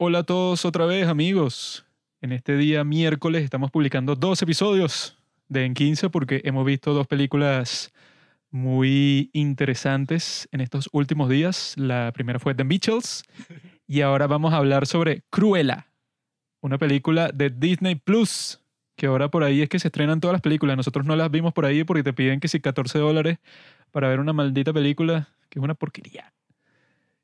Hola a todos otra vez, amigos. En este día miércoles estamos publicando dos episodios de En 15 porque hemos visto dos películas muy interesantes en estos últimos días. La primera fue The Mitchells y ahora vamos a hablar sobre Cruella, una película de Disney Plus, que ahora por ahí es que se estrenan todas las películas. Nosotros no las vimos por ahí porque te piden que si 14 dólares para ver una maldita película, que es una porquería.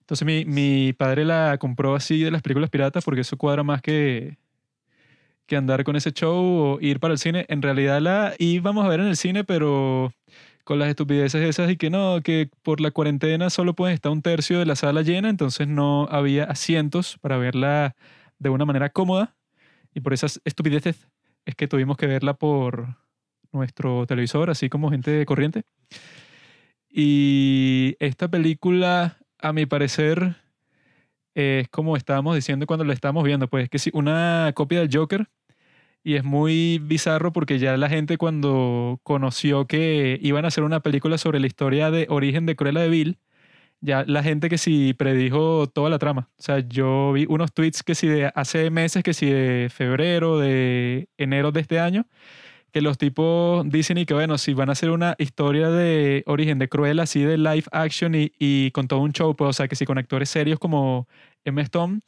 Entonces mi, mi padre la compró así de las películas piratas porque eso cuadra más que, que andar con ese show o ir para el cine. En realidad la íbamos a ver en el cine, pero con las estupideces esas y que no, que por la cuarentena solo puede estar un tercio de la sala llena, entonces no había asientos para verla de una manera cómoda. Y por esas estupideces es que tuvimos que verla por nuestro televisor, así como gente corriente. Y esta película, a mi parecer, es como estábamos diciendo cuando la estábamos viendo, pues que sí, una copia del Joker. Y es muy bizarro porque ya la gente cuando conoció que iban a hacer una película sobre la historia de origen de Cruella de Vil, ya la gente que sí predijo toda la trama. O sea, yo vi unos tweets que sí de hace meses, que sí de febrero, de enero de este año, que los tipos dicen y que bueno, si van a hacer una historia de origen de Cruella, así de live action y, con todo un show, pues, o sea, que sí con actores serios como Emma Stone,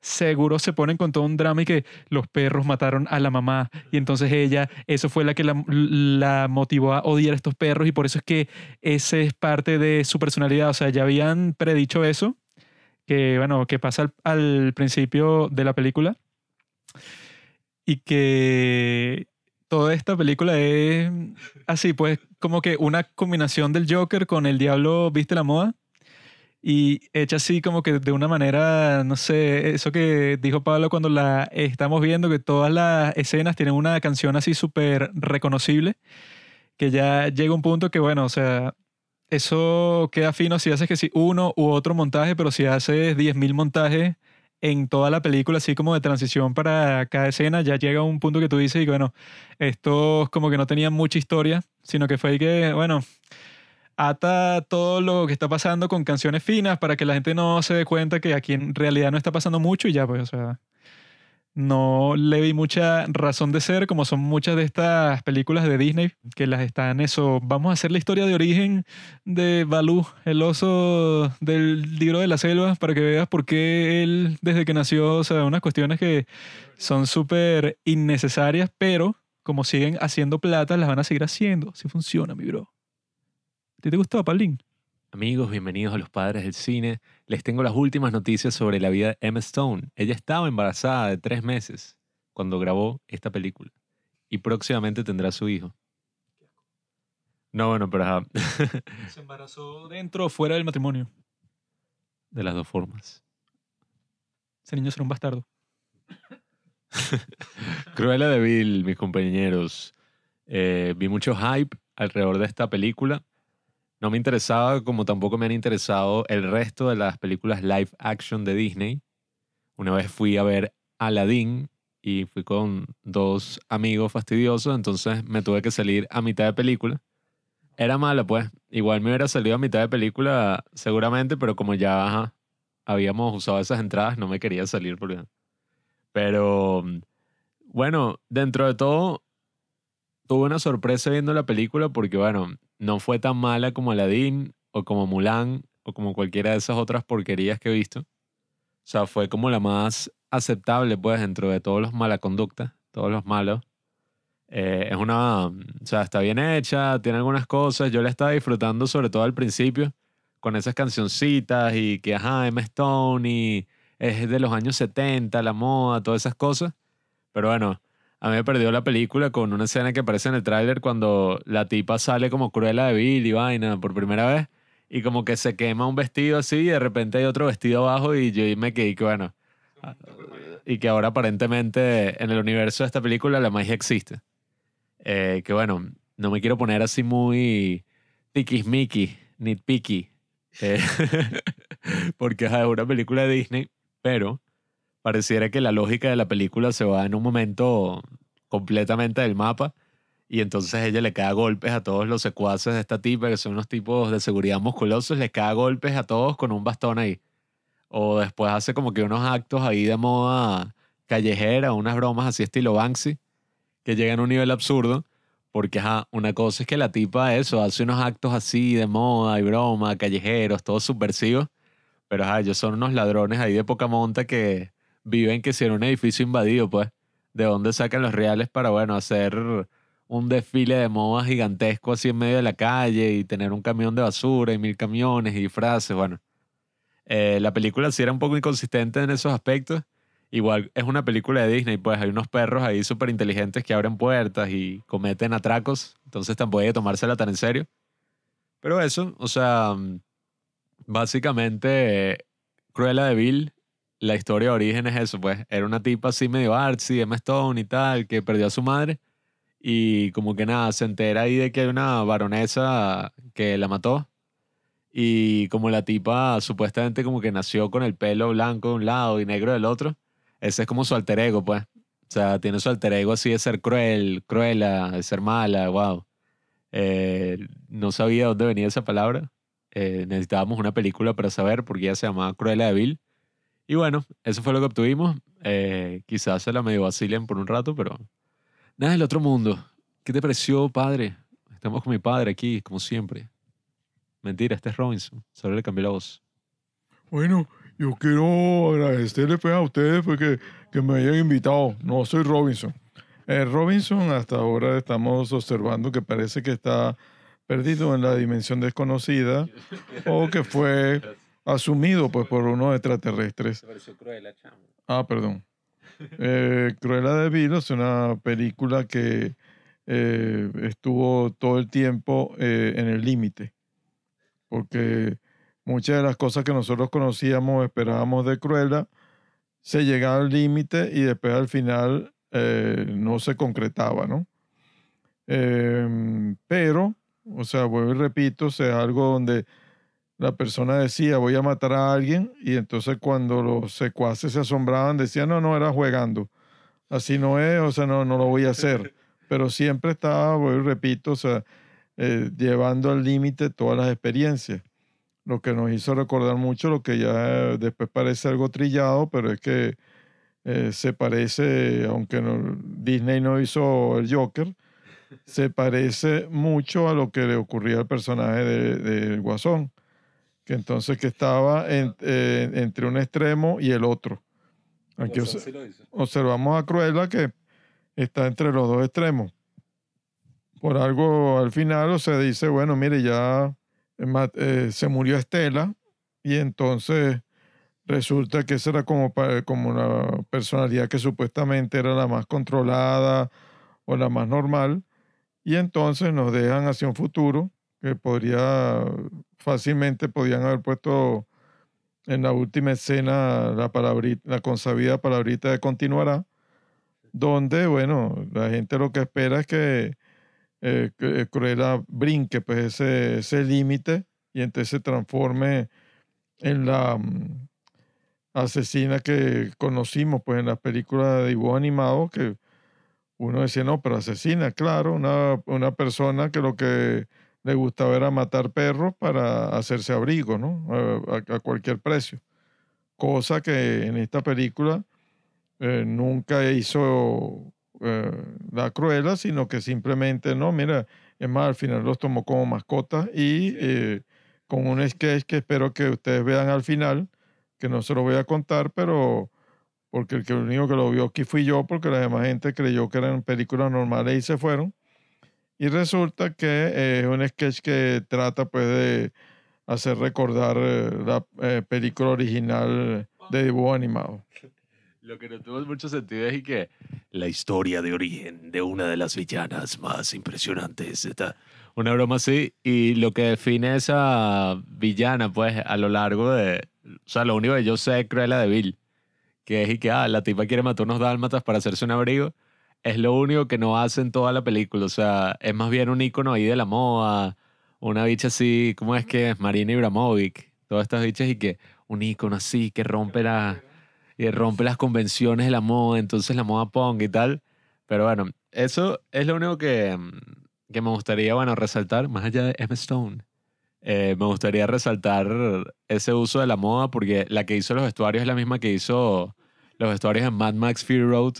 seguro se ponen con todo un drama y que los perros mataron a la mamá. Y entonces ella, eso fue la que la, la motivó a odiar a estos perros y por eso es que ese es parte de su personalidad, o sea, ya habían predicho eso, que bueno, que pasa al, al principio de la película y que toda esta película es así, pues como que una combinación del Joker con el diablo viste la moda y hecha así como que de una manera, no sé, eso que dijo Pablo cuando la estamos viendo, que todas las escenas tienen una canción así súper reconocible, que ya llega un punto que, bueno, o sea, eso queda fino si haces que si uno u otro montaje, pero si haces 10.000 montajes en toda la película, así como de transición para cada escena, ya llega un punto que tú dices y bueno, estos como que no tenían mucha historia, sino que fue que, bueno, ata todo lo que está pasando con canciones finas para que la gente no se dé cuenta que aquí en realidad no está pasando mucho y ya, pues, o sea, no le vi mucha razón de ser, como son muchas de estas películas de Disney, que las están eso, vamos a hacer la historia de origen de Balú, el oso del libro de la selva, para que veas por qué él desde que nació, o sea, unas cuestiones que son súper innecesarias, pero como siguen haciendo plata, las van a seguir haciendo. Así funciona, mi bro. ¿Te, te gustó, Paulín? Amigos, bienvenidos a los Padres del Cine. Les tengo las últimas noticias sobre la vida de Emma Stone. Ella estaba embarazada de tres meses cuando grabó esta película y próximamente tendrá su hijo. No, bueno, pero ajá, Se embarazó dentro o fuera del matrimonio. de las dos formas. Ese niño será un bastardo. Cruella de Vil, mis compañeros. Eh, vi mucho hype alrededor de esta película. No me interesaba, como tampoco me han interesado el resto de las películas live action de Disney. Una vez fui a ver Aladdin y fui con dos amigos fastidiosos, entonces me tuve que salir a mitad de película. Era mala, pues. Igual me hubiera salido a mitad de película, seguramente, pero como ya habíamos usado esas entradas, no me quería salir. Porque... Pero, bueno, dentro de todo, tuve una sorpresa viendo la película porque, bueno, no fue tan mala como Aladdin o como Mulan o como cualquiera de esas otras porquerías que he visto. O sea, fue como la más aceptable, pues, dentro de todos los mala conducta, todos los malos. Eh, es una, o sea, está bien hecha, tiene algunas cosas. Yo la estaba disfrutando sobre todo al principio, con esas cancioncitas y que, ajá, Emma Stone y es de los años 70, la moda, todas esas cosas. Pero bueno, a mí me perdió la película con una escena que aparece en el tráiler cuando la tipa sale como Cruella de Vil y vaina por primera vez y como que se quema un vestido así y de repente hay otro vestido abajo y yo me quedé que bueno y que ahora aparentemente en el universo de esta película la magia existe. Eh, que bueno, no me quiero poner así muy tiquismiqui, nitpicky, eh, porque es una película de Disney, pero pareciera que la lógica de la película se va en un momento completamente del mapa y entonces ella le cae golpes a todos los secuaces de esta tipa, que son unos tipos de seguridad musculosos, le cae golpes a todos con un bastón ahí. O después hace como que unos actos ahí de moda callejera, unas bromas así estilo Banksy, que llegan a un nivel absurdo. Porque ajá, una cosa es que la tipa eso, hace unos actos así de moda y broma, callejeros, todos subversivos. Pero ajá, ellos son unos ladrones ahí de poca monta que viven que si en un edificio invadido, pues. ¿De dónde sacan los reales para, bueno, hacer un desfile de moda gigantesco así en medio de la calle y tener un camión de basura y mil camiones y disfraces? Bueno, eh, la película sí era un poco inconsistente en esos aspectos. Igual es una película de Disney, pues hay unos perros ahí súper inteligentes que abren puertas y cometen atracos, entonces tampoco hay que tomársela tan en serio. Pero eso, o sea, básicamente Cruella de Vil, la historia de origen es eso, pues era una tipa así medio artsy, Emma Stone y tal, que perdió a su madre y como que nada, se entera ahí de que hay una baronesa que la mató y como la tipa supuestamente como que nació con el pelo blanco de un lado y negro del otro, ese es como su alter ego, pues. O sea, tiene su alter ego así de ser cruel, cruela, de ser mala, wow. Eh, no sabía dónde venía esa palabra. Eh, necesitábamos una película para saber porque ella se llamaba Cruella de. Y bueno, eso fue lo que obtuvimos. Eh, quizás se la medio vacilen por un rato, pero nada del otro mundo. ¿Qué te pareció, padre? Estamos con mi padre aquí, como siempre. Mentira, este es Robinson. Solo le cambié la voz. Bueno, yo quiero agradecerle pues, a ustedes porque que me hayan invitado. No soy Robinson. Eh, Robinson hasta ahora estamos observando que parece que está perdido en la dimensión desconocida o que fue asumido pues por unos extraterrestres. Ah, perdón. Eh, Cruella de Vil es una película que eh, estuvo todo el tiempo eh, en el límite porque muchas de las cosas que nosotros conocíamos, esperábamos de Cruella, se llegaba al límite y después al final eh, no se concretaba, ¿no? Em, pero, o sea, vuelvo y repito, es algo donde la persona decía, voy a matar a alguien, y entonces cuando los secuaces se asombraban, decían, no, no, era jugando. Así no es, o sea, no, no lo voy a hacer. Pero siempre estaba, vuelvo y repito, o sea, eh, llevando al límite todas las experiencias. Lo que nos hizo recordar mucho lo que ya después parece algo trillado, pero es que eh, se parece, aunque Disney no hizo el Joker, se parece mucho a lo que le ocurría al personaje del de, Guasón, que entonces que estaba eh, entre un extremo y el otro. Aquí observamos a Cruella que está entre los dos extremos por algo al final se dice, bueno, mire, ya eh, eh, se murió Estela y entonces resulta que esa era como, como una personalidad que supuestamente era la más controlada o la más normal y entonces nos dejan hacia un futuro que podría fácilmente podían haber puesto en la última escena la palabrita, la consabida palabrita de continuará, donde, bueno, la gente lo que espera es que eh, Cruella brinque pues ese, ese límite y entonces se transforme en la mm, asesina que conocimos pues en las películas de dibujo animado que uno decía, no, pero asesina, claro, una, una persona que lo que le gustaba era matar perros para hacerse abrigo, ¿no? A, cualquier precio. Cosa que en esta película eh, nunca hizo eh, la cruela, sino que simplemente no, mira, es más, al final los tomó como mascotas y eh, con un sketch que espero que ustedes vean al final, que no se lo voy a contar, pero porque el, que, único que lo vio aquí fui yo, porque la demás gente creyó que eran películas normales y se fueron. Y resulta que es un sketch que trata pues de hacer recordar eh, la película original de dibujo animado. Lo que no tuvo mucho sentido es que la historia de origen de una de las villanas más impresionantes está una broma así y lo que define esa villana pues a lo largo de o sea lo único que yo sé es Cruella de Vil que es y que ah, la tipa quiere matar unos dálmatas para hacerse un abrigo es lo único que no hace en toda la película o sea es más bien un icono ahí de la moda una bicha así ¿cómo es que es? Marina Ibramovic todas estas bichas y que un icono así que rompe la y rompe las convenciones de la moda, entonces la moda punk y tal. Pero bueno, eso es lo único que, que me gustaría, bueno, resaltar, más allá de Emma Stone. eh, me gustaría resaltar ese uso de la moda porque la que hizo los vestuarios es la misma que hizo los vestuarios en Mad Max Fury Road.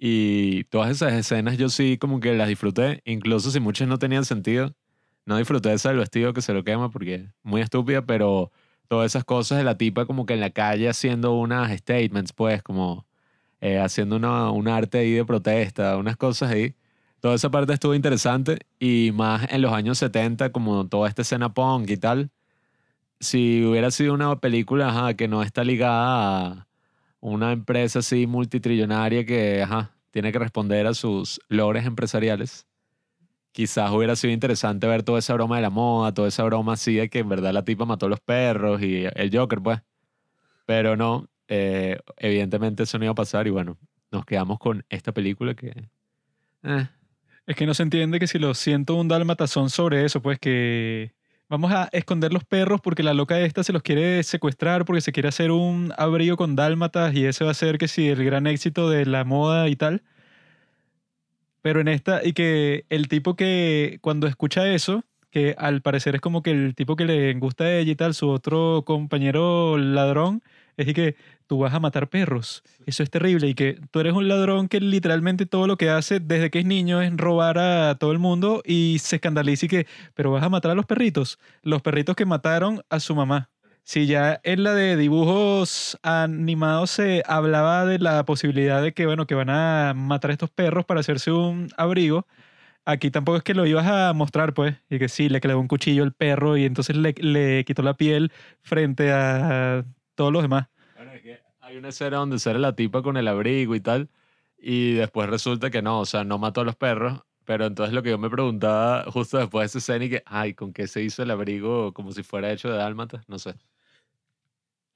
Y todas esas escenas yo sí como que las disfruté, incluso si muchas no tenían sentido. No disfruté esa del vestido que se lo quema porque muy estúpida, pero todas esas cosas de la tipa como que en la calle haciendo unas statements, pues como eh, haciendo una, un arte ahí de protesta, unas cosas ahí. Toda esa parte estuvo interesante y más en los años 70, como toda esta escena punk y tal. Si hubiera sido una película que no está ligada a una empresa así multitrillonaria que ajá, tiene que responder a sus logros empresariales, quizás hubiera sido interesante ver toda esa broma de la moda, toda esa broma así de que en verdad la tipa mató a los perros y el Joker, pues. Pero no, eh, evidentemente eso no iba a pasar y bueno, nos quedamos con esta película que... eh, Es que no se entiende que si los 101 dálmatas son sobre eso, pues que vamos a esconder los perros porque la loca esta se los quiere secuestrar porque se quiere hacer un abrigo con dálmatas y ese va a ser que si el gran éxito de la moda y tal. Pero en esta, y que el tipo que cuando escucha eso, que al parecer es como que el tipo que le gusta a ella y tal, su otro compañero ladrón, es que tú vas a matar perros. Eso es terrible. Y que tú eres un ladrón que literalmente todo lo que hace desde que es niño es robar a todo el mundo y se escandaliza y que, pero vas a matar a los perritos. Los perritos que mataron a su mamá. Si ya en la de dibujos animados se hablaba de la posibilidad de que, bueno, que van a matar a estos perros para hacerse un abrigo, aquí tampoco es que lo ibas a mostrar, pues, y que sí, le clavó un cuchillo al perro y entonces le, le quitó la piel frente a todos los demás. Bueno, es que hay una escena donde sale la tipa con el abrigo y tal, y después resulta que no, o sea, no mató a los perros, pero entonces lo que yo me preguntaba justo después de esa escena y que, ay, ¿con qué se hizo el abrigo como si fuera hecho de dálmatas? No sé.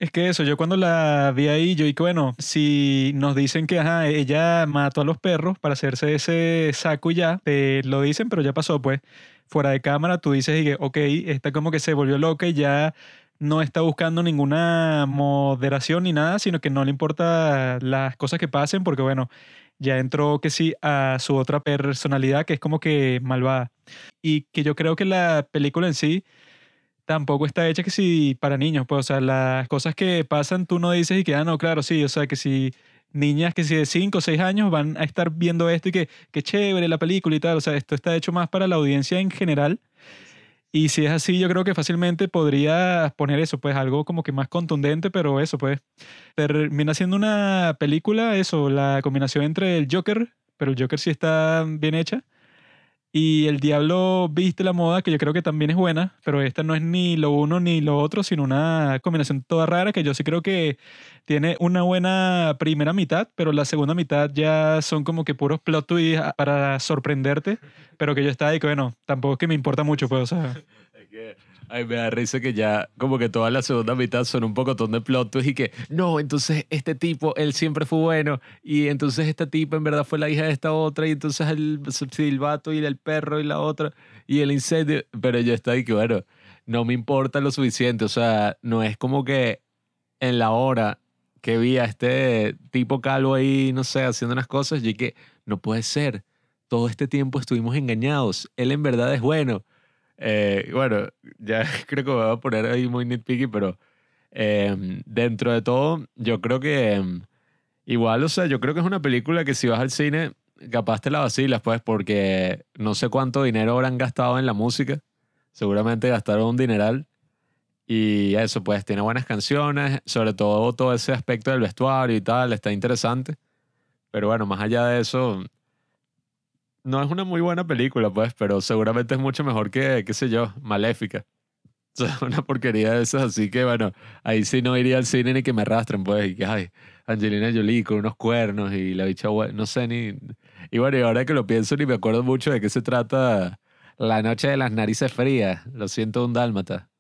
Es que eso, yo cuando la vi ahí, yo dije, bueno, si nos dicen que ajá, ella mató a los perros para hacerse ese saco y ya, te lo dicen, pero ya pasó, pues. Fuera de cámara, tú dices y que, ok, está como que se volvió loca y ya no está buscando ninguna moderación ni nada, sino que no le importa las cosas que pasen, porque bueno, ya entró que sí a su otra personalidad, que es como que malvada. Y que yo creo que la película en sí tampoco está hecha que si para niños, pues, o sea, las cosas que pasan tú no dices y que, ah, no, claro, sí, o sea, que si niñas que si de 5 o 6 años van a estar viendo esto y que, qué chévere la película y tal, o sea, esto está hecho más para la audiencia en general. Y si es así, yo creo que fácilmente podría poner eso, pues algo como que más contundente, pero eso, pues termina siendo una película, eso, la combinación entre el Joker, pero el Joker sí está bien hecha, y El Diablo Viste la Moda, que yo creo que también es buena, pero esta no es ni lo uno ni lo otro, sino una combinación toda rara que yo sí creo que tiene una buena primera mitad, pero la segunda mitad ya son como que puros plot twists a- para sorprenderte, pero que yo estaba ahí que, bueno, tampoco es que me importa mucho, pues, o sea, ay, me da risa que ya como que toda la segunda mitad son un pocotón de plot twists y que, no, entonces este tipo, él siempre fue bueno y entonces esta tipa en verdad fue la hija de esta otra y entonces el silbato y el perro y la otra y el incendio, pero yo estoy ahí que, bueno, no me importa lo suficiente, o sea, no es como que en la hora que vi a este tipo calvo ahí, no sé, haciendo unas cosas, yo que no puede ser, todo este tiempo estuvimos engañados, él en verdad es bueno. Eh, bueno, ya creo que me voy a poner ahí muy nitpicky, pero em, dentro de todo, yo creo que em, igual, o sea, yo creo que es una película que si vas al cine, capaz te la vacilas, pues, porque no sé cuánto dinero habrán gastado en la música. Seguramente gastaron un dineral. Y eso, pues, tiene buenas canciones, sobre todo todo ese aspecto del vestuario y tal, está interesante. Pero bueno, más allá de eso, no es una muy buena película, pues, pero seguramente es mucho mejor que, qué sé yo, Maléfica. O sea, una porquería de esas, así que bueno, ahí sí no iría al cine ni que me arrastren, pues, y que, ay, Angelina Jolie con unos cuernos y la bicha, no sé ni... Y bueno, y ahora que lo pienso ni me acuerdo mucho de qué se trata La noche de las narices frías, lo siento, un dálmata.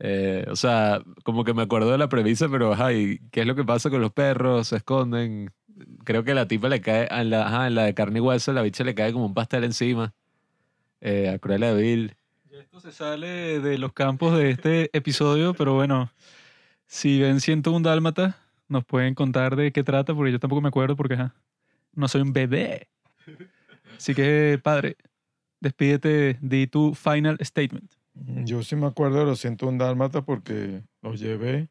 Eh, o sea, como que me acuerdo de la premisa, pero, ay, ¿qué es lo que pasa con los perros? Se esconden. Creo que la tipa le cae, a la, ajá, en la de carne y hueso, la bicha le cae como un pastel encima. Eh, a Cruella de Vil. Ya esto se sale de los campos de este episodio, pero bueno, si ven 101 Dálmata, nos pueden contar de qué trata, porque yo tampoco me acuerdo, porque ajá, no soy un bebé. Así que, padre, despídete, di tu final statement. Yo sí me acuerdo de los 101 Dálmatas porque los llevé,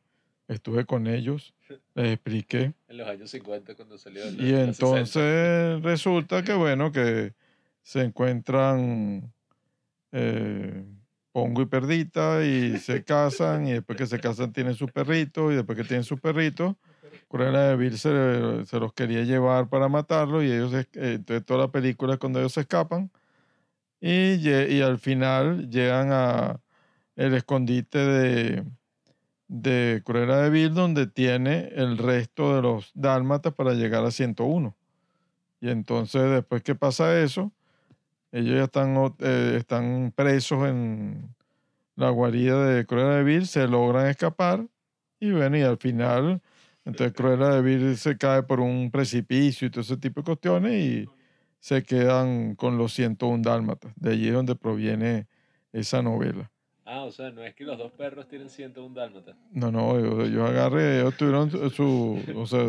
estuve con ellos, les expliqué. En los años 50 cuando salió. Y entonces resulta que, bueno, que se encuentran eh, Pongo y Perdita y se casan y después que se casan tienen su perrito y después que tienen su perrito, Cruella de Vil se, se los quería llevar para matarlo y ellos, eh, entonces toda la película es cuando ellos se escapan y, y al final llegan a el escondite de, de Cruella de Vil donde tiene el resto de los dálmatas para llegar a 101. Y entonces después que pasa eso, ellos ya están, eh, están presos en la guarida de Cruella de Vil, se logran escapar y bueno, y al final, entonces Cruella de Vil se cae por un precipicio y todo ese tipo de cuestiones y se quedan con los 101 dálmatas. De allí es donde proviene esa novela. Ah, o sea, no es que los dos perros tienen 101 dálmatas. No, no, ellos, agarré, ellos tuvieron su- o sea,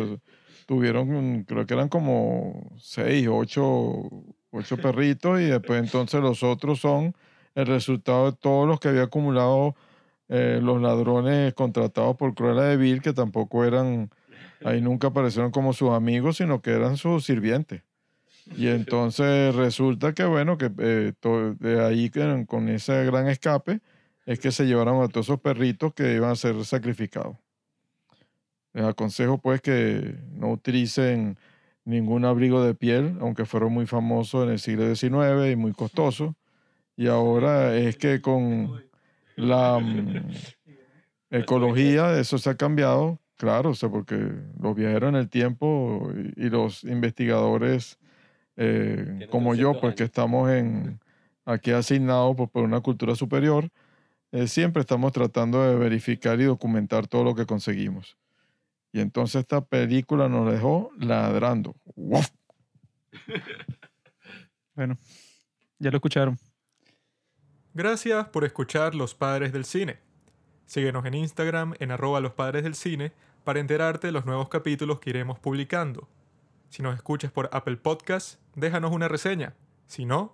tuvieron, creo que eran como seis, ocho, ocho perritos y después entonces los otros son el resultado de todos los que había acumulado eh, los ladrones contratados por Cruella de Vil, que tampoco eran, ahí nunca aparecieron como sus amigos, sino que eran sus sirvientes. Y entonces resulta que, bueno, que eh, de ahí con ese gran escape es que se llevaron a todos esos perritos que iban a ser sacrificados. Les aconsejo pues que no utilicen ningún abrigo de piel, aunque fueron muy famosos en el siglo XIX y muy costosos. Y ahora es que con la mm, ecología eso se ha cambiado, claro, o sea, porque los viajeros en el tiempo y, y los investigadores eh, como yo, 300 pues que estamos en, aquí asignados pues, por una cultura superior, eh, siempre estamos tratando de verificar y documentar todo lo que conseguimos. Y entonces esta película nos dejó ladrando. Bueno, ya lo escucharon. Gracias por escuchar Los Padres del Cine. Síguenos en Instagram en arroba los padres del cine para enterarte de los nuevos capítulos que iremos publicando. Si nos escuchas por Apple Podcast, déjanos una reseña. Si no,